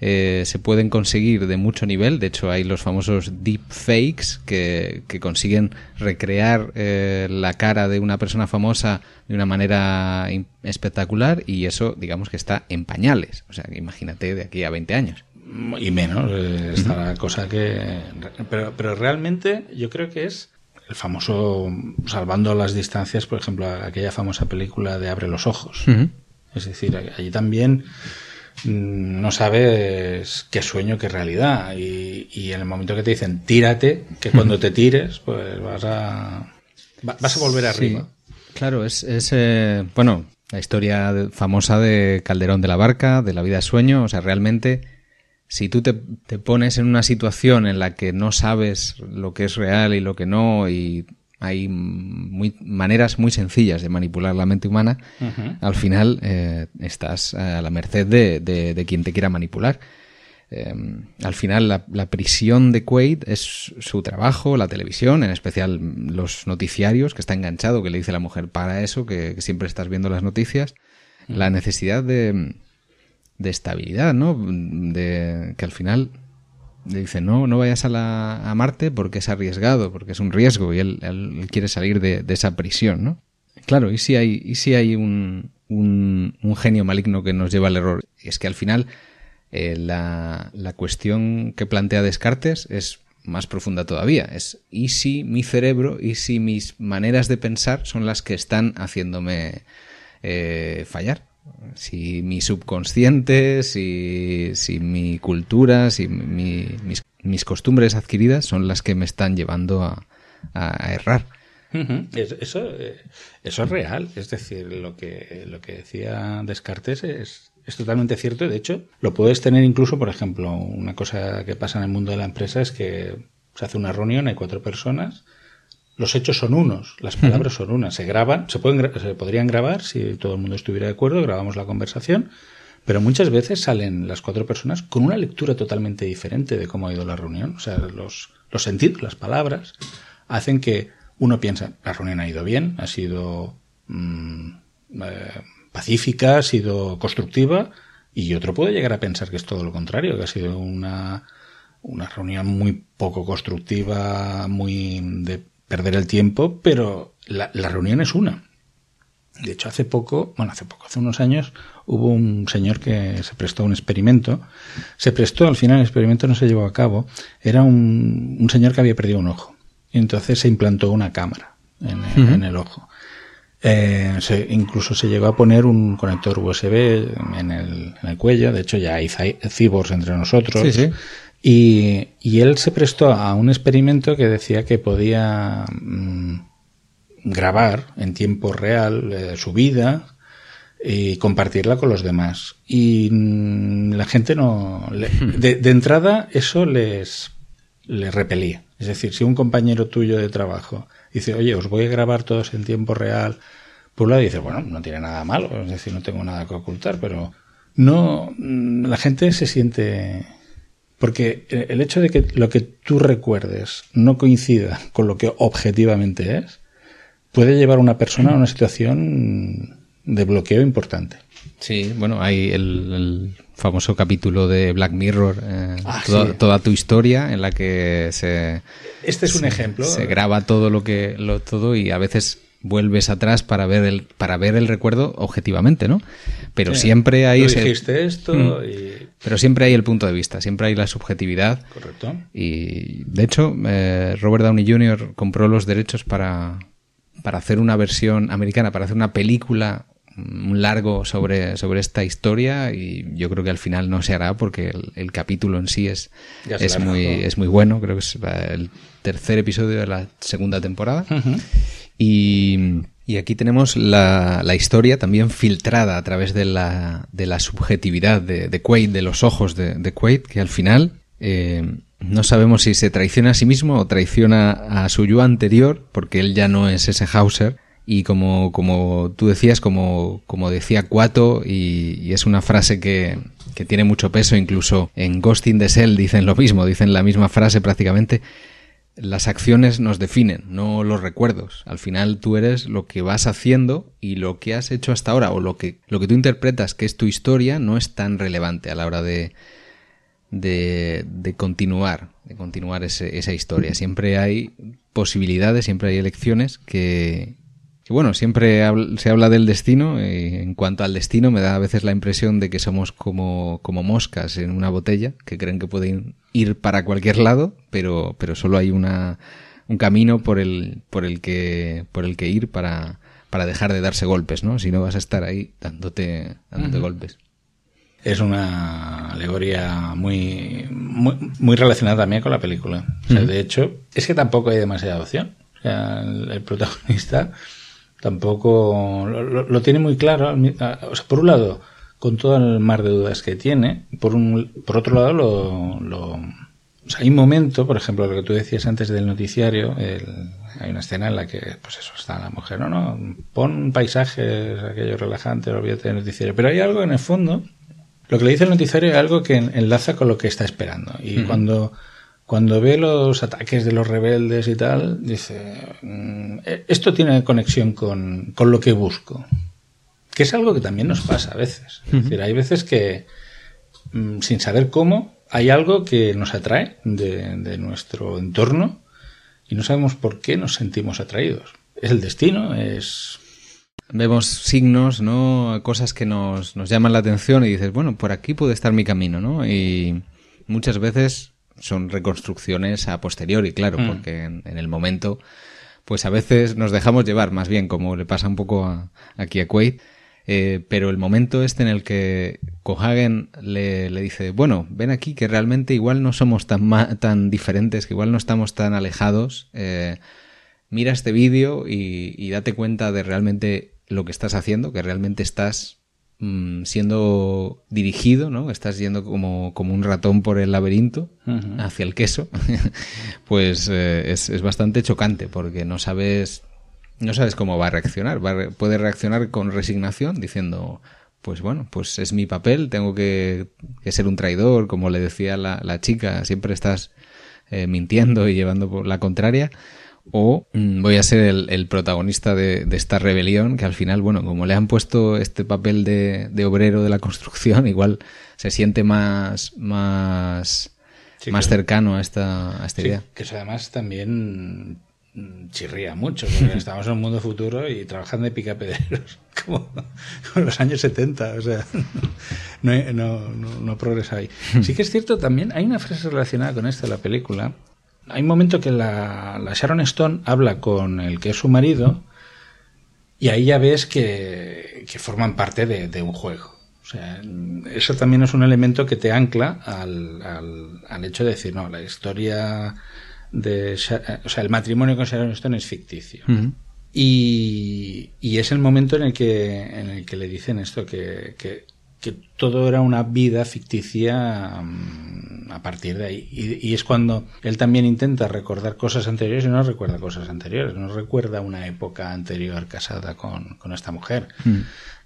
eh, se pueden conseguir de mucho nivel. De hecho, hay los famosos deepfakes que, que consiguen recrear eh, la cara de una persona famosa de una manera espectacular y eso, digamos que está en pañales. O sea, imagínate de aquí a 20 años. Y menos, eh, esta la cosa que... Pero, pero realmente yo creo que es el famoso, salvando las distancias, por ejemplo, aquella famosa película de Abre los Ojos. Es decir, allí también no sabes qué sueño, qué realidad. Y, en el momento que te dicen tírate, que cuando te tires, pues vas a, vas a volver arriba. Claro, es, es eh, bueno, la historia famosa de Calderón de la Barca, de la vida de sueño, o sea, realmente si tú te, te, pones en una situación en la que no sabes lo que es real y lo que no, y hay muy, maneras muy sencillas de manipular la mente humana, al final eh, estás a la merced de, de, de, quien te quiera manipular. Eh, al final la, la, prisión de Quaid es su trabajo, la televisión, en especial los noticiarios, que está enganchado, que le dice la mujer para eso, que, que siempre estás viendo las noticias, la necesidad de, de estabilidad, ¿no? De que al final le dice, no, no vayas a, la, a Marte porque es arriesgado, porque es un riesgo y él, quiere salir de, de, esa prisión, ¿no? Claro, ¿y si hay, y si hay un, un, un, genio maligno que nos lleva al error? Y es que al final eh, la, la cuestión que plantea Descartes es más profunda todavía. Es, ¿y si mi cerebro, y si mis maneras de pensar son las que están haciéndome eh, fallar? Si mi subconsciente, si, si mi cultura, si mi, mis, costumbres adquiridas son las que me están llevando a, errar. Eso, eso es real, es decir, lo que, lo que decía Descartes es, es totalmente cierto. De hecho, lo puedes tener incluso, por ejemplo, una cosa que pasa en el mundo de la empresa es que se hace una reunión, hay cuatro personas, los hechos son unos, las palabras son unas, se graban, se, pueden, se podrían grabar si todo el mundo estuviera de acuerdo, grabamos la conversación, pero muchas veces salen las cuatro personas con una lectura totalmente diferente de cómo ha ido la reunión. O sea, los, los sentidos, las palabras, hacen que uno piensa, la reunión ha ido bien, ha sido mmm, eh, pacífica, ha sido constructiva, y otro puede llegar a pensar que es todo lo contrario, que ha sido una, una reunión muy poco constructiva, muy de perder el tiempo, pero la, la, reunión es una. De hecho, hace poco, bueno, hace poco, hace unos años, hubo un señor que se prestó a un experimento. Se prestó, al final el experimento no se llevó a cabo. Era un, un señor que había perdido un ojo. Y entonces se implantó una cámara en, uh -huh. en el ojo. Eh, se, incluso se llegó a poner un conector USB en el, en el cuello. De hecho, ya hay cyborgs entre nosotros. Sí, sí. Y, y, él se prestó a un experimento que decía que podía mmm, grabar en tiempo real eh, su vida y compartirla con los demás. Y mmm, la gente no... Le, de, de, entrada eso les, les repelía. Es decir, si un compañero tuyo de trabajo dice, oye, os voy a grabar todos en tiempo real, por un lado dice, bueno, no tiene nada malo, es decir, no tengo nada que ocultar, pero no, mm, la gente se siente porque el hecho de que lo que tú recuerdes no coincida con lo que objetivamente es, puede llevar a una persona a una situación de bloqueo importante. Sí, bueno, hay el, el famoso capítulo de Black Mirror, eh, ah, toda, sí. toda, tu historia, en la que se. Este es se, un ejemplo. Se graba todo lo que. Lo, todo y a veces vuelves atrás para ver el para ver el recuerdo objetivamente, ¿no? Pero sí, siempre hay ese dijiste esto mm, y... pero siempre hay el punto de vista, siempre hay la subjetividad. Correcto. Y de hecho, eh, Robert Downey Jr. compró los derechos para para hacer una versión americana, para hacer una película un largo sobre, sobre esta historia y yo creo que al final no se hará porque el, el capítulo en sí es, es muy, es muy bueno, creo que es el tercer episodio de la segunda temporada. Uh -huh. Y, y, aquí tenemos la, la, historia también filtrada a través de la, de la subjetividad de, de Quaid, de los ojos de, de Quaid, que al final eh, no sabemos si se traiciona a sí mismo o traiciona a su yo anterior, porque él ya no es ese Hauser. Y como, como tú decías, como, como decía Cuato, y, es una frase que, que tiene mucho peso, incluso en Ghost in the Shell dicen lo mismo, dicen la misma frase prácticamente, las acciones nos definen, no los recuerdos. Al final tú eres lo que vas haciendo y lo que has hecho hasta ahora o lo que, lo que tú interpretas que es tu historia no es tan relevante a la hora de, de, de continuar, de continuar ese, esa historia. Siempre hay posibilidades, siempre hay elecciones que, que bueno, siempre se habla del destino y en cuanto al destino me da a veces la impresión de que somos como, como moscas en una botella que creen que pueden ir para cualquier lado, pero, pero solo hay una, un camino por el, por el que, por el que ir para, para dejar de darse golpes, ¿no? Si no vas a estar ahí dándote, dándote uh -huh. golpes. Es una alegoría muy, muy, muy, relacionada también con la película. O sea, uh -huh. De hecho, es que tampoco hay demasiada opción. O sea, el, el protagonista tampoco lo, tiene muy claro. O sea, por un lado, con todo el mar de dudas que tiene, por, un, por otro lado, lo, lo o sea, hay un momento, por ejemplo, lo que tú decías antes del noticiario, hay una escena en la que, pues eso, está la mujer, no, no, pon paisajes, aquello relajante, olvídate del noticiario. Pero hay algo en el fondo, lo que le dice el noticiario es algo que enlaza con lo que está esperando. Y cuando, cuando ve los ataques de los rebeldes y tal, dice, mm, e-, esto tiene conexión con, con lo que busco. Que es algo que también nos pasa a veces. Es decir, hay veces que, mm, sin saber cómo, hay algo que nos atrae de, nuestro entorno y no sabemos por qué nos sentimos atraídos. Es el destino, es vemos signos, ¿no? Cosas que nos, nos, llaman la atención y dices, bueno, por aquí puede estar mi camino, ¿no? Y muchas veces son reconstrucciones a posteriori, claro, mm. porque en, el momento, pues a veces nos dejamos llevar, más bien, como le pasa un poco aquí a Quaid, eh, pero el momento este en el que Cohagen le, le, dice, bueno, ven aquí que realmente igual no somos tan, tan diferentes, que igual no estamos tan alejados, eh, mira este vídeo y, date cuenta de realmente lo que estás haciendo, que realmente estás mm, siendo dirigido, ¿no? Estás yendo como, como un ratón por el laberinto hacia el queso, [laughs] pues eh, es, es bastante chocante porque no sabes no sabes cómo va a reaccionar. puede reaccionar con resignación diciendo, pues bueno, pues es mi papel, tengo que, ser un traidor, como le decía la, chica, siempre estás eh, mintiendo y llevando por la contraria. O mm, voy a ser el, protagonista de, esta rebelión, que al final, bueno, como le han puesto este papel de, obrero de la construcción, [laughs] igual se siente más, más, más cercano a esta, a esta idea. Que eso además también Mm, chirría mucho, porque [laughs] estamos en un mundo futuro y trabajan de picapederos [laughs] como, en los años 70, o sea, no, no, no, progresa ahí. Sí que es cierto también, hay una frase relacionada con esta de la película, hay un momento que la, la Sharon Stone habla con el que es su marido y ahí ya ves que, que forman parte de, de un juego. O sea, eso también es un elemento que te ancla al, al, al hecho de decir, no, la historia de, o sea, el matrimonio con Sharon Stone es ficticio. y, y, es el momento en el que, en el que le dicen esto, que, que, que todo era una vida ficticia mm, a partir de ahí. Y, y, es cuando él también intenta recordar cosas anteriores y no recuerda cosas anteriores, no recuerda una época anterior casada con, con esta mujer.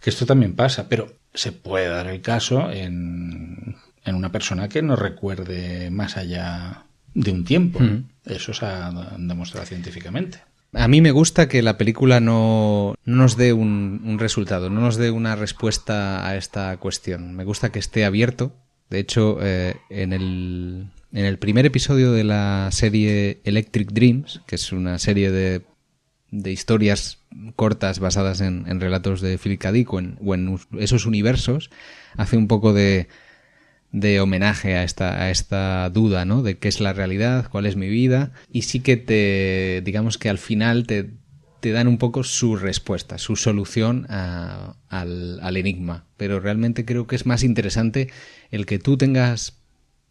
Que esto también pasa, pero se puede dar el caso en, en una persona que no recuerde más allá de un tiempo. Eso se ha demostrado científicamente. A mí me gusta que la película no, nos dé un, resultado, no nos dé una respuesta a esta cuestión. Me gusta que esté abierto. De hecho, eh, en, el, en el primer episodio de la serie Electric Dreams, que es una serie de, de historias cortas basadas en, relatos de Philip K. Dick o en esos universos, hace un poco de, de homenaje a esta, a esta duda, ¿no? De qué es la realidad, cuál es mi vida. Y sí que te, digamos que al final te, te dan un poco su respuesta, su solución al, al enigma. Pero realmente creo que es más interesante el que tú tengas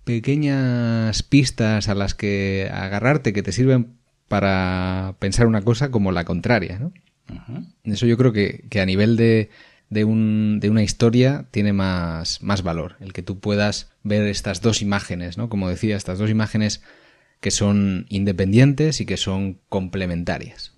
pequeñas pistas a las que agarrarte que te sirven para pensar una cosa como la contraria, ¿no? Eso yo creo que, que a nivel de, de, un, de una historia tiene más, más valor. El que tú puedas ver estas dos imágenes, ¿no? Como decía, estas dos imágenes que son independientes y que son complementarias.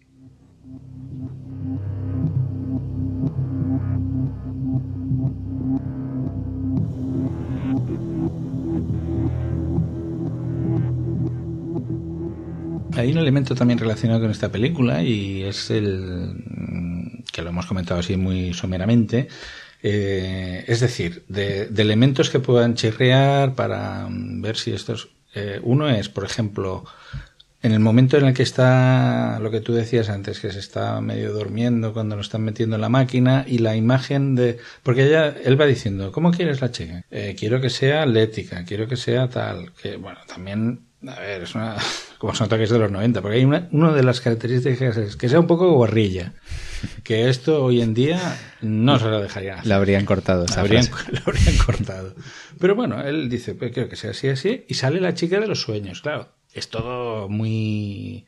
Hay un elemento también relacionado con esta película y es el que lo hemos comentado así muy someramente, eh, es decir, de, elementos que puedan chirrear para mm, ver si estos... Eh, uno es, por ejemplo, en el momento en el que está lo que tú decías antes, que se está medio durmiendo cuando lo están metiendo en la máquina y la imagen de... Porque ella, él va diciendo, ¿cómo quieres la chica? Eh, quiero que sea atlética, quiero que sea tal, que bueno, también... A ver, es una... [laughs] Como son ataques de los 90, porque hay una, de las características es que sea un poco guarrilla que esto hoy en día no se lo dejaría Lo habrían cortado. Lo habrían, [laughs] habrían, cortado. Pero bueno, él dice, pues quiero que sea así, así, y sale la chica de los sueños. Claro, es todo muy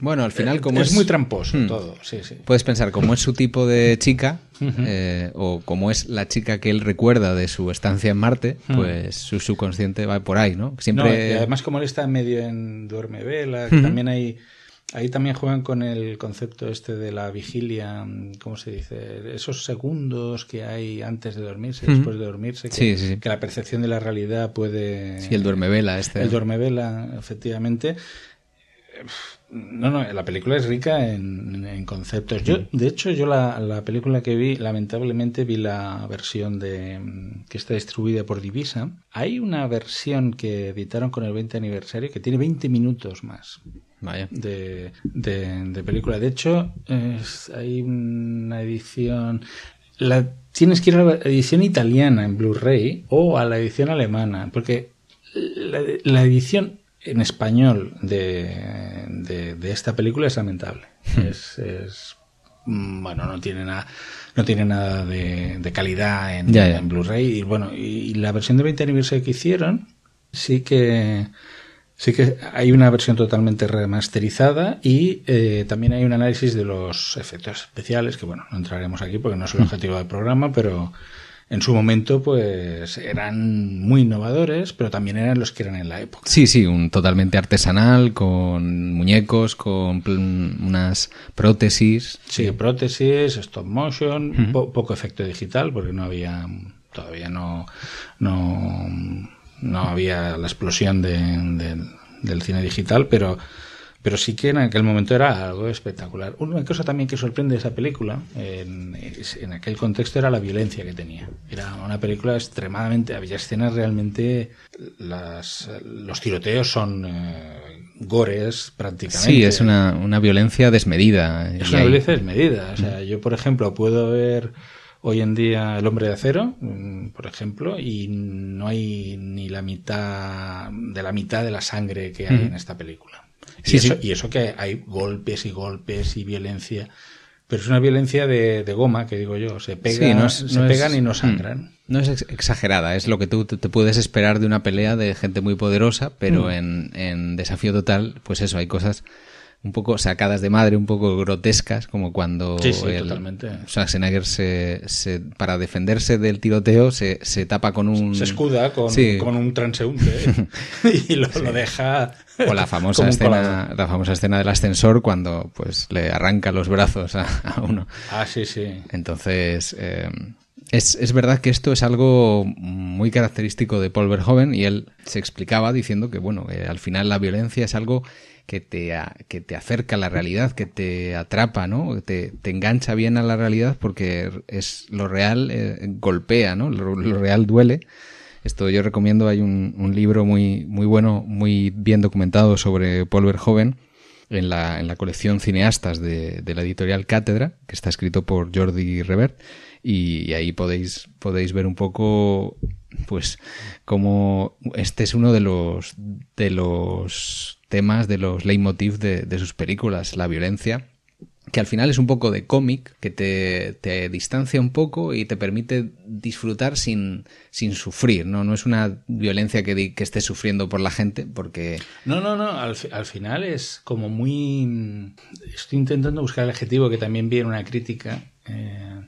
Bueno, al final, como es, es, muy tramposo Hmm. todo, sí, sí. Puedes pensar, como es su tipo de [laughs] chica, eh, o como es la chica que él recuerda de su estancia en Marte, pues su subconsciente va por ahí, ¿no? No, Siempre. y además como él está medio en duerme vela, que también hay ahí también juegan con el concepto este de la vigilia, ¿cómo se dice? Esos segundos que hay antes de dormirse, después de dormirse, que, Sí, sí, sí. que la percepción de la realidad puede Sí, el duerme vela, este. el duerme vela, efectivamente. No, no, la película es rica en, en conceptos. Yo, de hecho, yo la, la película que vi, lamentablemente vi la versión de que está distribuida por Divisa. Hay una versión que editaron con el 20 aniversario que tiene 20 minutos más Vaya. de, de, de película. De hecho, es- hay una edición. La, tienes que ir a la edición italiana en Blu-ray o a la edición alemana, porque la, la edición en español de, de, de esta película es lamentable. Es, es- bueno, no tiene nada, no tiene nada de, de calidad en, en Blu-ray. Y bueno, y la versión de 20 aniversario que hicieron, sí que Sí que hay una versión totalmente remasterizada y eh, también hay un análisis de los efectos especiales, que bueno, no entraremos aquí porque no es el objetivo del programa, pero en su momento pues eran muy innovadores, pero también eran los que eran en la época. Sí, sí, un totalmente artesanal, con muñecos, con unas prótesis. Sí, prótesis, stop motion, po- poco efecto digital porque no había, todavía no, no, no había la explosión de- del- del cine digital, pero, pero sí que en aquel momento era algo espectacular. Una cosa también que sorprende de esa película, en, en aquel contexto, era la violencia que tenía. Era una película extremadamente, había escenas realmente, las, los tiroteos son eh, gores prácticamente. Sí, es una, una violencia desmedida. Es una violencia desmedida. O sea, yo, por ejemplo, puedo ver hoy en día El Hombre de Acero, mm, por ejemplo, y no hay ni la mitad de la mitad de la sangre que hay en esta película. Sí, y, eso, sí. y eso que hay golpes y golpes y violencia. Pero es una violencia de, de goma, que digo yo. Se, pega, Sí, no es- se no es- pegan y no mm. sangran. No es ex- exagerada, es lo que tú te te puedes esperar de una pelea de gente muy poderosa, pero Mm. en, en Desafío Total, pues eso, hay cosas un poco sacadas de madre, un poco grotescas, como cuando Sí, sí, el- totalmente. Schwarzenegger se, se- para defenderse del tiroteo se, se tapa con un... Se escuda con, Sí. con un transeúnte ¿eh? [laughs] y lo, lo deja. O la famosa escena, la famosa escena del ascensor cuando pues le arranca los brazos a, a uno. Ah, sí, sí. Entonces, eh, es, es verdad que esto es algo muy característico de Paul Verhoeven y él se explicaba diciendo que, bueno, que al final la violencia es algo que te, que te acerca a la realidad, que te atrapa, ¿no? Te, engancha bien a la realidad porque es lo real eh, golpea, ¿no? Lo, real duele. Esto yo recomiendo, hay un, un libro muy, muy bueno, muy bien documentado sobre Paul Verhoeven en la, en la colección Cineastas de, de la editorial Cátedra, que está escrito por Jordi Revert, y, y ahí podéis, podéis ver un poco, pues, cómo este es uno de los, de los temas, de los leitmotiv de, de sus películas, la violencia que al final es un poco de cómic, que te, te distancia un poco y te permite disfrutar sin, sin sufrir, ¿no? No es una violencia que, di- que estés sufriendo por la gente, porque... No, no, no. Al, al final es como muy. mm, Estoy intentando buscar el adjetivo que también viene una crítica. eh,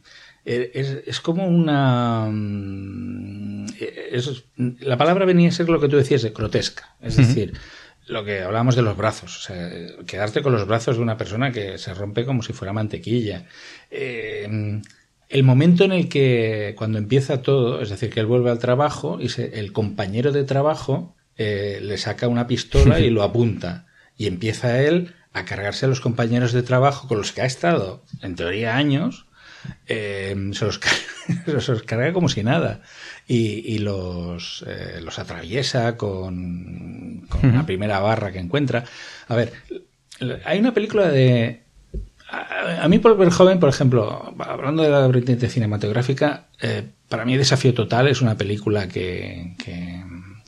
es, es como una. mm, es- la palabra venía a ser lo que tú decías de grotesca. Es decir, lo que hablábamos de los brazos. O sea, quedarte con los brazos de una persona que se rompe como si fuera mantequilla. Eh, el momento en el que, cuando empieza todo, es decir, que él vuelve al trabajo y se- el compañero de trabajo eh, le saca una pistola y [laughs] lo apunta. Y empieza él a cargarse a los compañeros de trabajo con los que ha estado, en teoría, años. Eh, se, los carga, [laughs] se los carga como si nada. Y, y los, eh, los atraviesa con, con la primera barra que encuentra. A ver, hay una película de, a, a mí, por joven, por ejemplo, hablando de la vertiente cinematográfica, eh, para mí Desafío Total es una película que, que,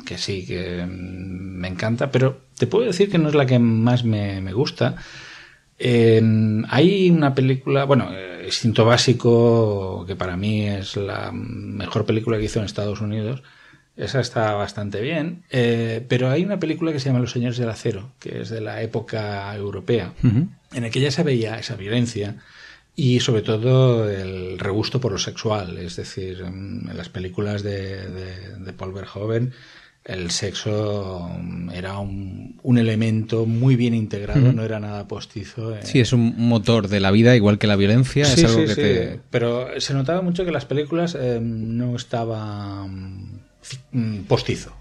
que sí, que me encanta, pero te puedo decir que no es la que más me, me gusta. Eh, hay una película, bueno, Instinto Básico, que para mí es la mejor película que hizo en Estados Unidos, Esa está bastante bien. Eh, pero hay una película que se llama Los Señores del Acero, que es de la época europea, en la que ya se veía esa violencia y sobre todo el regusto por lo sexual. Es decir, en las películas de, de, Paul Verhoeven el sexo era un, un, elemento muy bien integrado, no era nada postizo. Sí, es un motor de la vida, igual que la violencia. Sí, es algo sí, que te... Pero se notaba mucho que las películas eh, no estaban Mm, postizo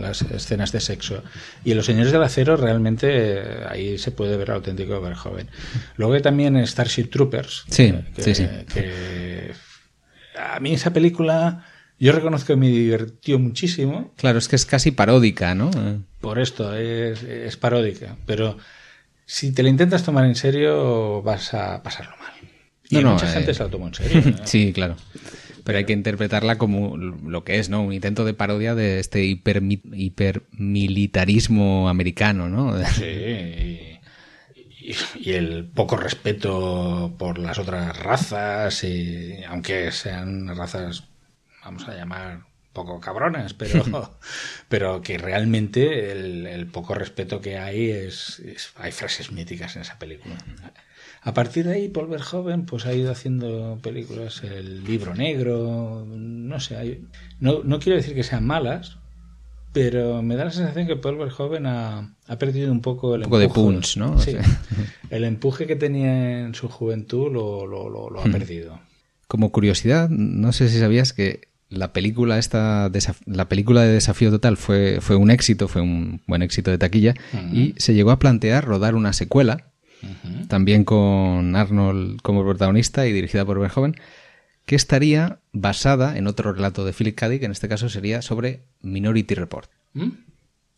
las escenas de sexo. Y en Los Señores del Acero realmente eh, ahí se puede ver al auténtico Verhoeven. Luego hay también Starship Troopers. Sí, que, sí, sí. Que a mí esa película yo reconozco que me divirtió muchísimo. Claro, es que es casi paródica, ¿no? Por esto, es, es paródica. Pero si te la intentas tomar en serio vas a pasarlo mal. Y No, no, mucha eh, gente se la tomó en serio. [laughs] ¿eh? Sí, claro. Pero hay que interpretarla como lo que es, ¿no? Un intento de parodia de este hipermi- hipermilitarismo americano, ¿no? [laughs] Sí, y el poco respeto por las otras razas, y, aunque sean razas, vamos a llamar, poco cabronas, pero, [laughs] [laughs] pero que realmente el, el poco respeto que hay es, es- Hay frases míticas en esa película. A partir de ahí, Paul Verhoeven pues, ha ido haciendo películas, El libro negro, no sé, hay- no, no quiero decir que sean malas, pero me da la sensación que Paul Verhoeven ha, ha perdido un poco el Un poco de empuje. punch, ¿no? Sí. [laughs] El empuje que tenía en su juventud lo, lo, lo- lo ha Hmm. perdido. Como curiosidad, no sé si sabías que la película esta, la película de Desafío Total fue, fue un éxito, fue un buen éxito de taquilla, y se llegó a plantear rodar una secuela, también con Arnold como protagonista y dirigida por Verhoeven, que estaría basada en otro relato de Philip K. Dick, en este caso sería sobre Minority Report. ¿Mm?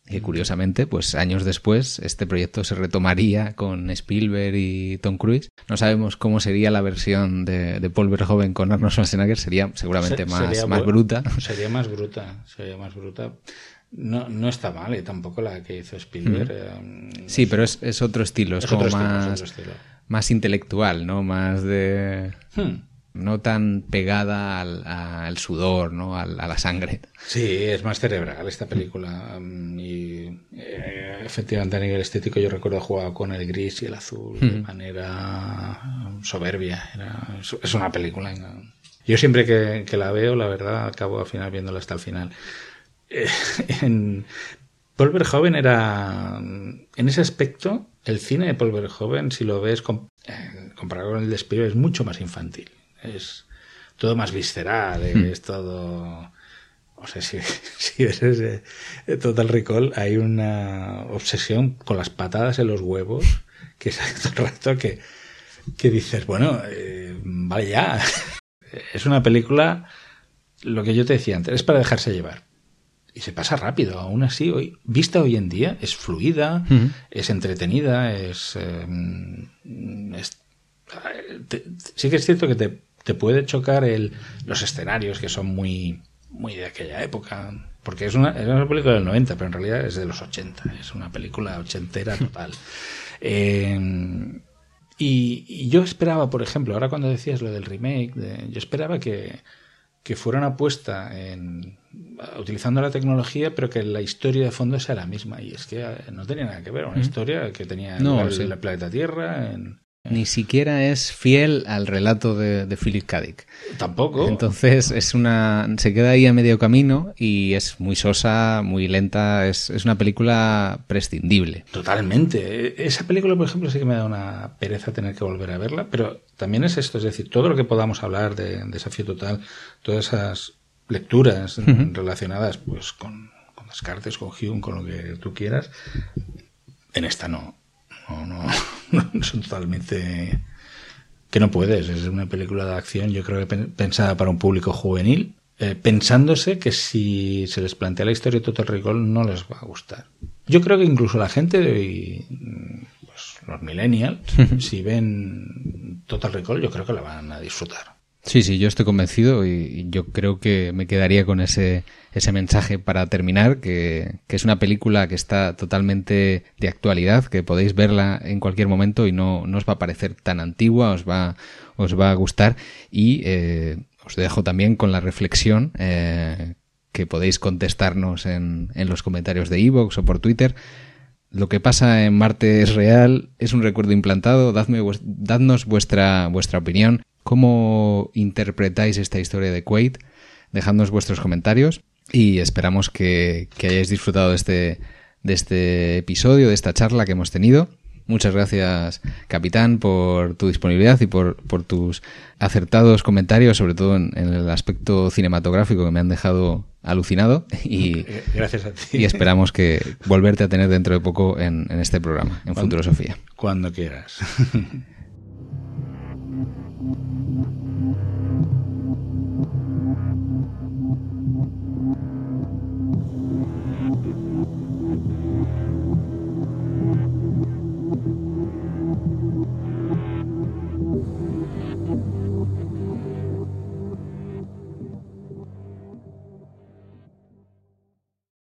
Que curiosamente, pues años después, este proyecto se retomaría con Spielberg y Tom Cruise. No sabemos cómo sería la versión de, de Paul Verhoeven con Arnold Schwarzenegger, sería seguramente Se- más, sería más bruta. Sería más bruta, sería más bruta. No, no está mal, y tampoco la que hizo Spielberg. eh, Sí, pero es, es otro estilo, es, es como otro estilo, es más, otro estilo. más intelectual, ¿no? Más de... Hmm. No tan pegada al, al sudor, ¿no? A la sangre. Sí, es más cerebral esta película. mm, Y eh, efectivamente a nivel estético yo recuerdo jugar con el gris y el azul de manera mm, soberbia. Era- es- una película. Yo siempre que, que la veo, la verdad, acabo al final viéndola hasta el final. Eh, [laughs] en, Paul Verhoeven era, en ese aspecto, el cine de Paul Verhoeven, si lo ves eh, comparado con el de Spielberg, es mucho más infantil. Es todo más visceral, es todo... O sea, si, [laughs] si ves ese Total Recall, hay una obsesión con las patadas en los huevos, que es [laughs] todo el rato que, que dices, bueno, eh, vale ya. [laughs] Es una película, lo que yo te decía antes, es para dejarse llevar. Y se pasa rápido, aún así, hoy, vista hoy en día, es fluida, Ujú. es entretenida, es... eh, es- te- sí que es cierto que te, te puede chocar el, los escenarios que son muy, muy de aquella época. Porque es una, es una película del 90, pero en realidad es de los 80. Es una película ochentera total. [laughs] Eh, y, y yo esperaba, por ejemplo, ahora cuando decías lo del remake, de- yo esperaba que, que fuera una apuesta en utilizando la tecnología, pero que la historia de fondo sea la misma. Y es que eh, no tenía nada que ver, una historia que tenía No, en el planeta Tierra, en, Ni siquiera es fiel al relato de, de Philip K. Dick. Tampoco. Entonces es una se queda ahí a medio camino y es muy sosa, muy lenta, es, es una película prescindible. Totalmente. Esa película, por ejemplo, sí que me da una pereza tener que volver a verla, pero también es esto, es decir, todo lo que podamos hablar de Desafío Total, todas esas lecturas relacionadas pues con, con Descartes, con Hume, con lo que tú quieras, en esta no. No, no, [laughs] no son totalmente... Que no puedes, es una película de acción, yo creo que pen- pensada para un público juvenil, eh, pensándose que si se les plantea la historia de Total Recall no les va a gustar. Yo creo que incluso la gente de mm, pues los millennials, si ven Total Recall, yo creo que la van a disfrutar. Sí, sí, yo estoy convencido y yo creo que me quedaría con ese, ese mensaje para terminar, que, es una película que está totalmente de actualidad, que podéis verla en cualquier momento y no, os va a parecer tan antigua, os va, os va a gustar y eh, os dejo también con la reflexión eh, que podéis contestarnos en, en los comentarios de iVoox o por Twitter. Lo que pasa en Marte es real, es un recuerdo implantado. Dadme, dadnos vuestra, vuestra opinión. ¿Cómo interpretáis esta historia de Quaid? Dejadnos vuestros comentarios y esperamos que, que hayáis disfrutado de este, de este episodio, de esta charla que hemos tenido. Muchas gracias, capitán, por tu disponibilidad y por, por tus acertados comentarios, sobre todo en, en, el aspecto cinematográfico que me han dejado alucinado. Y, gracias a ti. Y esperamos que volverte a tener dentro de poco en, en este programa, en cuando, Futurosofía. Cuando quieras. [laughs]